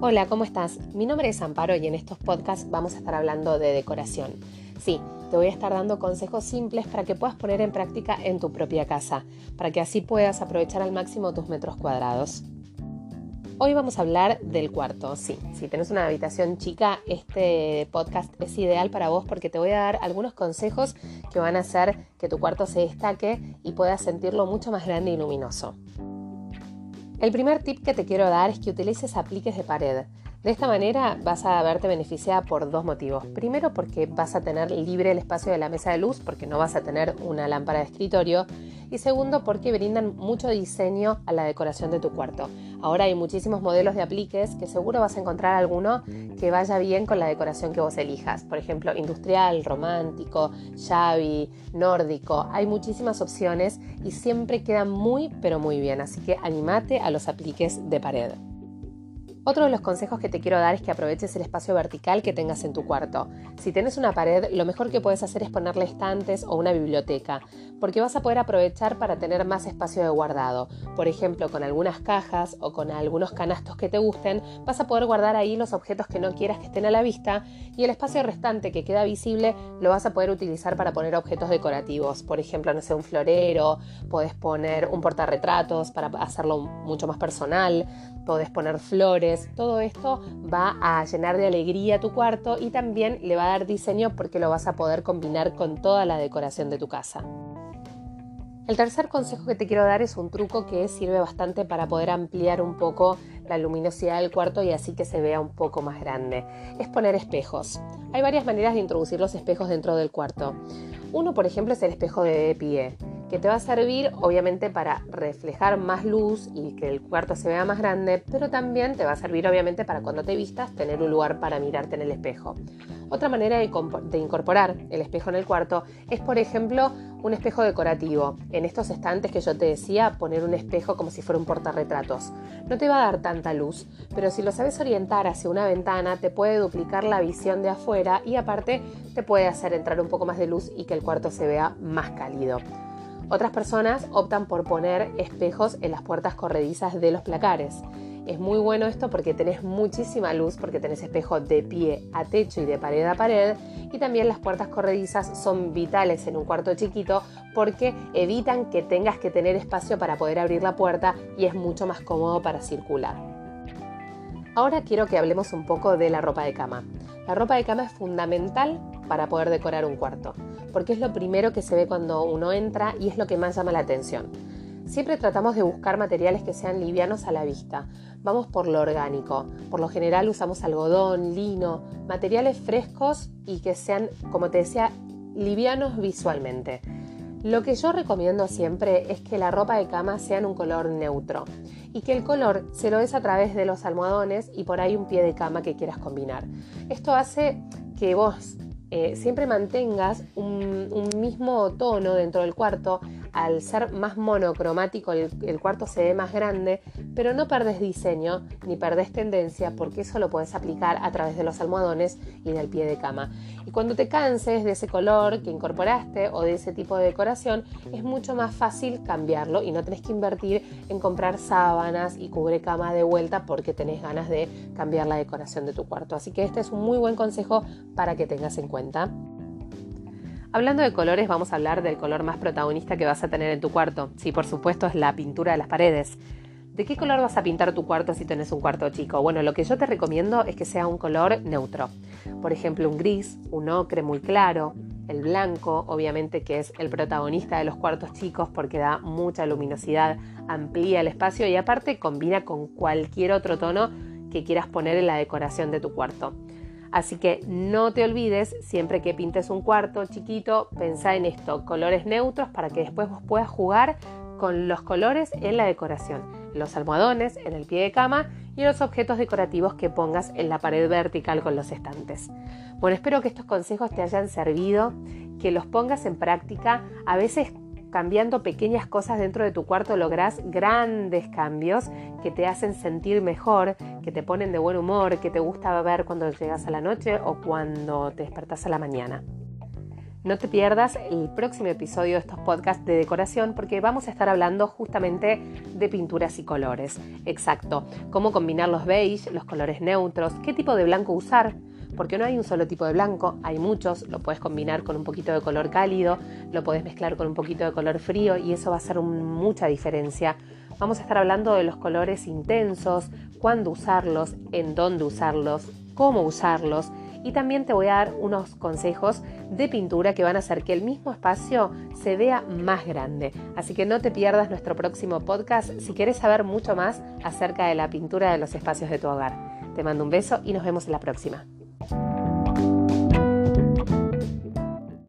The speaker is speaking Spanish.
Hola, ¿cómo estás? Mi nombre es Amparo y en estos podcasts vamos a estar hablando de decoración. Sí, te voy a estar dando consejos simples para que puedas poner en práctica en tu propia casa, para que así puedas aprovechar al máximo tus metros cuadrados. Hoy vamos a hablar del cuarto. Sí, si tenés una habitación chica, este podcast es ideal para vos porque te voy a dar algunos consejos que van a hacer que tu cuarto se destaque y puedas sentirlo mucho más grande y luminoso. El primer tip que te quiero dar es que utilices apliques de pared. De esta manera vas a verte beneficiada por dos motivos. Primero porque vas a tener libre el espacio de la mesa de luz porque no vas a tener una lámpara de escritorio. Y segundo porque brindan mucho diseño a la decoración de tu cuarto. Ahora hay muchísimos modelos de apliques que seguro vas a encontrar alguno que vaya bien con la decoración que vos elijas. Por ejemplo, industrial, romántico, shabby, nórdico. Hay muchísimas opciones y siempre quedan muy pero muy bien. Así que animate a los apliques de pared. Otro de los consejos que te quiero dar es que aproveches el espacio vertical que tengas en tu cuarto. Si tienes una pared, lo mejor que puedes hacer es ponerle estantes o una biblioteca, porque vas a poder aprovechar para tener más espacio de guardado. Por ejemplo, con algunas cajas o con algunos canastos que te gusten, vas a poder guardar ahí los objetos que no quieras que estén a la vista y el espacio restante que queda visible lo vas a poder utilizar para poner objetos decorativos. Por ejemplo, no sé, un florero, puedes poner un portarretratos para hacerlo mucho más personal, puedes poner flores todo esto va a llenar de alegría tu cuarto y también le va a dar diseño porque lo vas a poder combinar con toda la decoración de tu casa. El tercer consejo que te quiero dar es un truco que sirve bastante para poder ampliar un poco la luminosidad del cuarto y así que se vea un poco más grande. Es poner espejos. Hay varias maneras de introducir los espejos dentro del cuarto. Uno, por ejemplo, es el espejo de pie que te va a servir obviamente para reflejar más luz y que el cuarto se vea más grande, pero también te va a servir obviamente para cuando te vistas tener un lugar para mirarte en el espejo. Otra manera de, incorporar el espejo en el cuarto es, por ejemplo, un espejo decorativo. En estos estantes que yo te decía, poner un espejo como si fuera un portarretratos. No te va a dar tanta luz, pero si lo sabes orientar hacia una ventana, te puede duplicar la visión de afuera y aparte te puede hacer entrar un poco más de luz y que el cuarto se vea más cálido. Otras personas optan por poner espejos en las puertas corredizas de los placares. Es muy bueno esto porque tenés muchísima luz, porque tenés espejo de pie a techo y de pared a pared. Y también las puertas corredizas son vitales en un cuarto chiquito porque evitan que tengas que tener espacio para poder abrir la puerta y es mucho más cómodo para circular. Ahora quiero que hablemos un poco de la ropa de cama. La ropa de cama es fundamental para poder decorar un cuarto, porque es lo primero que se ve cuando uno entra y es lo que más llama la atención. Siempre tratamos de buscar materiales que sean livianos a la vista. Vamos por lo orgánico. Por lo general usamos algodón, lino, materiales frescos y que sean, como te decía, livianos visualmente. Lo que yo recomiendo siempre es que la ropa de cama sea en un color neutro y que el color se lo des a través de los almohadones y por ahí un pie de cama que quieras combinar. Esto hace que vos eh, siempre mantengas un, mismo tono dentro del cuarto, al ser más monocromático el, cuarto se ve más grande, pero no perdes diseño ni perdes tendencia porque eso lo puedes aplicar a través de los almohadones y del pie de cama. Y cuando te canses de ese color que incorporaste o de ese tipo de decoración, es mucho más fácil cambiarlo y no tenés que invertir en comprar sábanas y cubre cama de vuelta porque tenés ganas de cambiar la decoración de tu cuarto. Así que este es un muy buen consejo para que tengas en cuenta. Hablando de colores, vamos a hablar del color más protagonista que vas a tener en tu cuarto. Sí, por supuesto, es la pintura de las paredes. ¿De qué color vas a pintar tu cuarto si tenés un cuarto chico? Bueno, lo que yo te recomiendo es que sea un color neutro. Por ejemplo, un gris, un ocre muy claro, el blanco, obviamente que es el protagonista de los cuartos chicos porque da mucha luminosidad, amplía el espacio y aparte combina con cualquier otro tono que quieras poner en la decoración de tu cuarto. Así que no te olvides, siempre que pintes un cuarto chiquito, pensá en esto, colores neutros para que después vos puedas jugar con los colores en la decoración los almohadones, en el pie de cama y los objetos decorativos que pongas en la pared vertical con los estantes. Bueno, espero que estos consejos te hayan servido, que los pongas en práctica. A veces cambiando pequeñas cosas dentro de tu cuarto lográs grandes cambios que te hacen sentir mejor, que te ponen de buen humor, que te gusta ver cuando llegas a la noche o cuando te despertás a la mañana. No te pierdas el próximo episodio de estos podcasts de decoración porque vamos a estar hablando justamente de pinturas y colores. Exacto, cómo combinar los beige, los colores neutros, qué tipo de blanco usar, porque no hay un solo tipo de blanco, hay muchos, lo puedes combinar con un poquito de color cálido, lo puedes mezclar con un poquito de color frío y eso va a hacer mucha diferencia. Vamos a estar hablando de los colores intensos, cuándo usarlos, en dónde usarlos, cómo usarlos y también te voy a dar unos consejos de pintura que van a hacer que el mismo espacio se vea más grande. Así que no te pierdas nuestro próximo podcast si quieres saber mucho más acerca de la pintura de los espacios de tu hogar. Te mando un beso y nos vemos en la próxima.